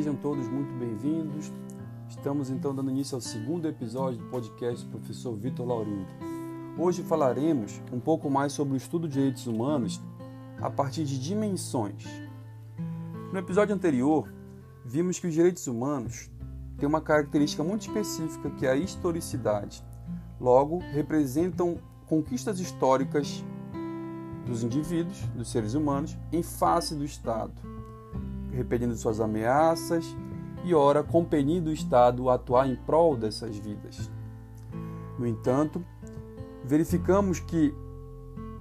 Sejam todos muito bem-vindos. Estamos então dando início ao segundo episódio do podcast do professor Vitor Laurindo. Hoje falaremos um pouco mais sobre o estudo de direitos humanos a partir de dimensões. No episódio anterior, vimos que os direitos humanos têm uma característica muito específica que é a historicidade. Logo, representam conquistas históricas dos indivíduos, dos seres humanos, em face do Estado, repelindo suas ameaças e, ora, compelindo o Estado a atuar em prol dessas vidas. No entanto, verificamos que,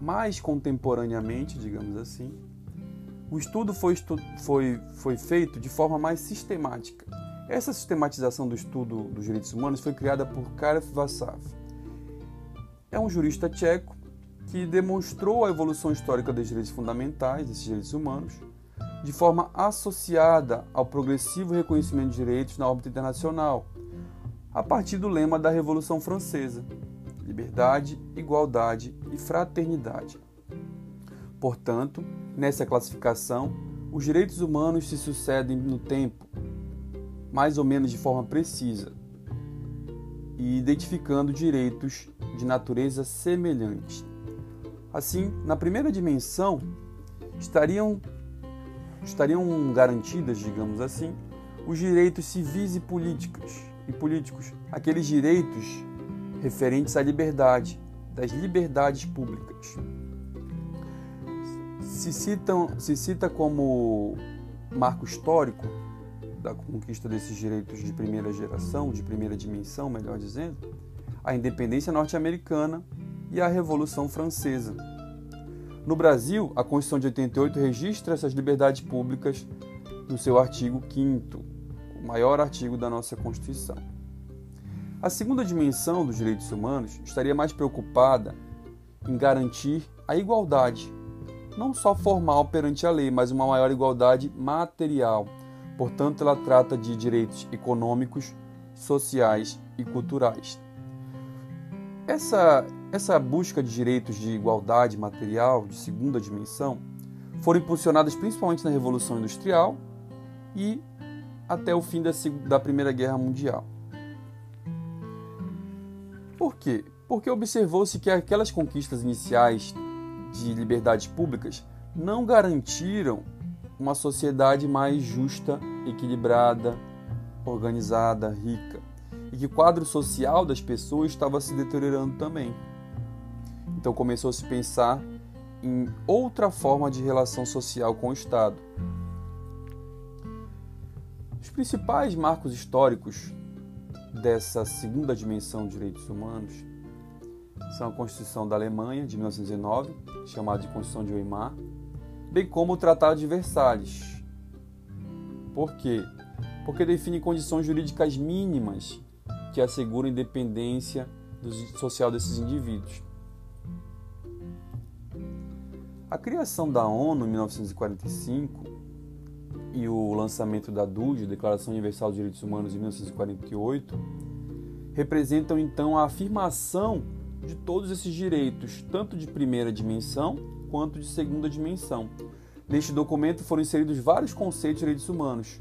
mais contemporaneamente, digamos assim, o estudo foi, foi, foi feito de forma mais sistemática. Essa sistematização do estudo dos direitos humanos foi criada por Karel Vassav. É um jurista tcheco que demonstrou a evolução histórica dos direitos fundamentais, desses direitos humanos, de forma associada ao progressivo reconhecimento de direitos na órbita internacional, a partir do lema da Revolução Francesa: liberdade, igualdade e fraternidade. Portanto, nessa classificação, os direitos humanos se sucedem no tempo, mais ou menos de forma precisa, e identificando direitos de natureza semelhante. Assim, na primeira dimensão, estariam, estariam garantidas, digamos assim, os direitos civis e políticos, e políticos, aqueles direitos referentes à liberdade, das liberdades públicas. Se, citam, se cita como marco histórico da conquista desses direitos de primeira geração, de primeira dimensão, melhor dizendo, a independência norte-americana e a Revolução Francesa. No Brasil, a Constituição de 88 registra essas liberdades públicas no seu artigo 5, o maior artigo da nossa Constituição. A segunda dimensão dos direitos humanos estaria mais preocupada em garantir a igualdade, não só formal perante a lei, mas uma maior igualdade material. Portanto, ela trata de direitos econômicos, sociais e culturais. Essa, essa busca de direitos de igualdade material de segunda dimensão foram impulsionadas principalmente na Revolução Industrial e até o fim da, da Primeira Guerra Mundial. Por quê? Porque observou-se que aquelas conquistas iniciais de liberdades públicas não garantiram uma sociedade mais justa, equilibrada, organizada, rica e que o quadro social das pessoas estava se deteriorando também. Então começou a se pensar em outra forma de relação social com o Estado. Os principais marcos históricos dessa segunda dimensão de direitos humanos são a Constituição da Alemanha de 1909, chamada de Constituição de Weimar, bem como o Tratado de Versalhes. Por quê? Porque define condições jurídicas mínimas que assegura a independência social desses indivíduos. A criação da ONU em 1945 e o lançamento da DUD, Declaração Universal dos Direitos Humanos, em 1948, representam então a afirmação de todos esses direitos, tanto de primeira dimensão quanto de segunda dimensão. Neste documento foram inseridos vários conceitos de direitos humanos,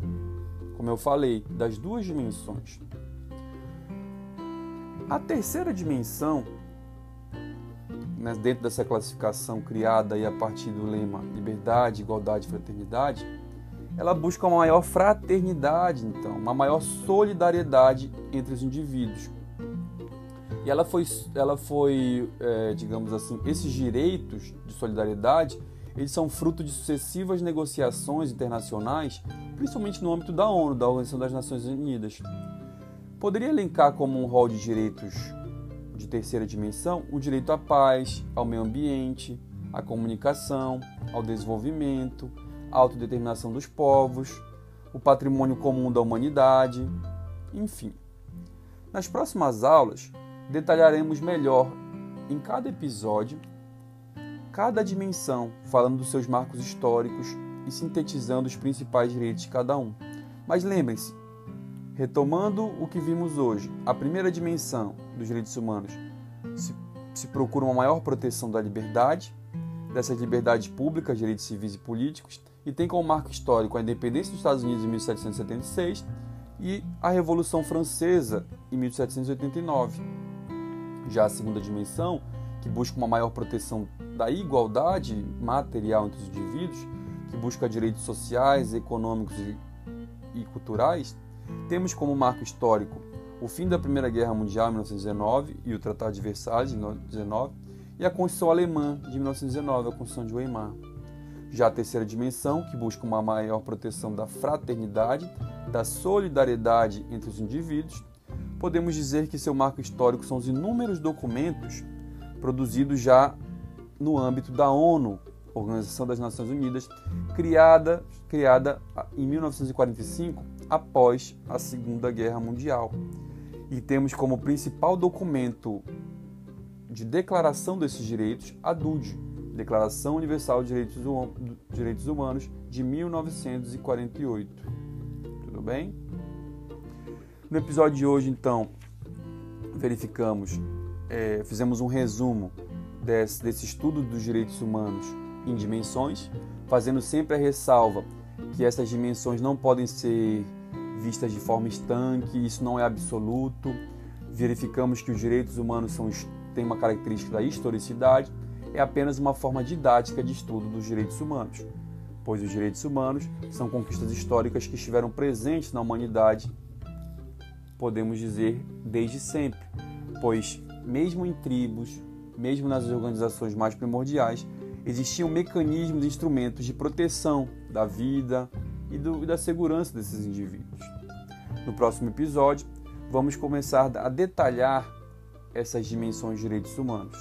como eu falei, das duas dimensões. A terceira dimensão, né, dentro dessa classificação criada aí a partir do lema liberdade, igualdade e fraternidade, ela busca uma maior fraternidade, então, uma maior solidariedade entre os indivíduos. E ela foi, ela foi é, digamos assim, esses direitos de solidariedade, eles são fruto de sucessivas negociações internacionais, principalmente no âmbito da ONU, da Organização das Nações Unidas. Poderia elencar como um rol de direitos de terceira dimensão o direito à paz, ao meio ambiente, à comunicação, ao desenvolvimento, à autodeterminação dos povos, o patrimônio comum da humanidade, enfim. Nas próximas aulas, detalharemos melhor em cada episódio cada dimensão, falando dos seus marcos históricos e sintetizando os principais direitos de cada um. Mas lembrem-se, Retomando o que vimos hoje, a primeira dimensão dos direitos humanos se, se procura uma maior proteção da liberdade, dessas liberdades públicas, direitos civis e políticos, e tem como marco histórico a independência dos Estados Unidos em 1776 e a Revolução Francesa em 1789. Já a segunda dimensão, que busca uma maior proteção da igualdade material entre os indivíduos, que busca direitos sociais, econômicos e culturais, temos como marco histórico o fim da Primeira Guerra Mundial em 1919 e o Tratado de Versalhes em 1919 e a Constituição Alemã de 1919, a Constituição de Weimar. Já a terceira dimensão, que busca uma maior proteção da fraternidade, da solidariedade entre os indivíduos, podemos dizer que seu marco histórico são os inúmeros documentos produzidos já no âmbito da ONU, Organização das Nações Unidas, criada, criada em 1945, após a Segunda Guerra Mundial. E temos como principal documento de declaração desses direitos a DUD, Declaração Universal de Direitos, hum, Humanos de 1948. Tudo bem? No episódio de hoje, então, verificamos, é, fizemos um resumo desse, desse estudo dos direitos humanos em dimensões, fazendo sempre a ressalva que essas dimensões não podem ser vistas de forma estanque, isso não é absoluto. Verificamos que os direitos humanos são, têm uma característica da historicidade é apenas uma forma didática de estudo dos direitos humanos, pois os direitos humanos são conquistas históricas que estiveram presentes na humanidade, podemos dizer, desde sempre, pois, mesmo em tribos, mesmo nas organizações mais primordiais, existiam mecanismos e instrumentos de proteção da vida e, do, e da segurança desses indivíduos. No próximo episódio, vamos começar a detalhar essas dimensões de direitos humanos.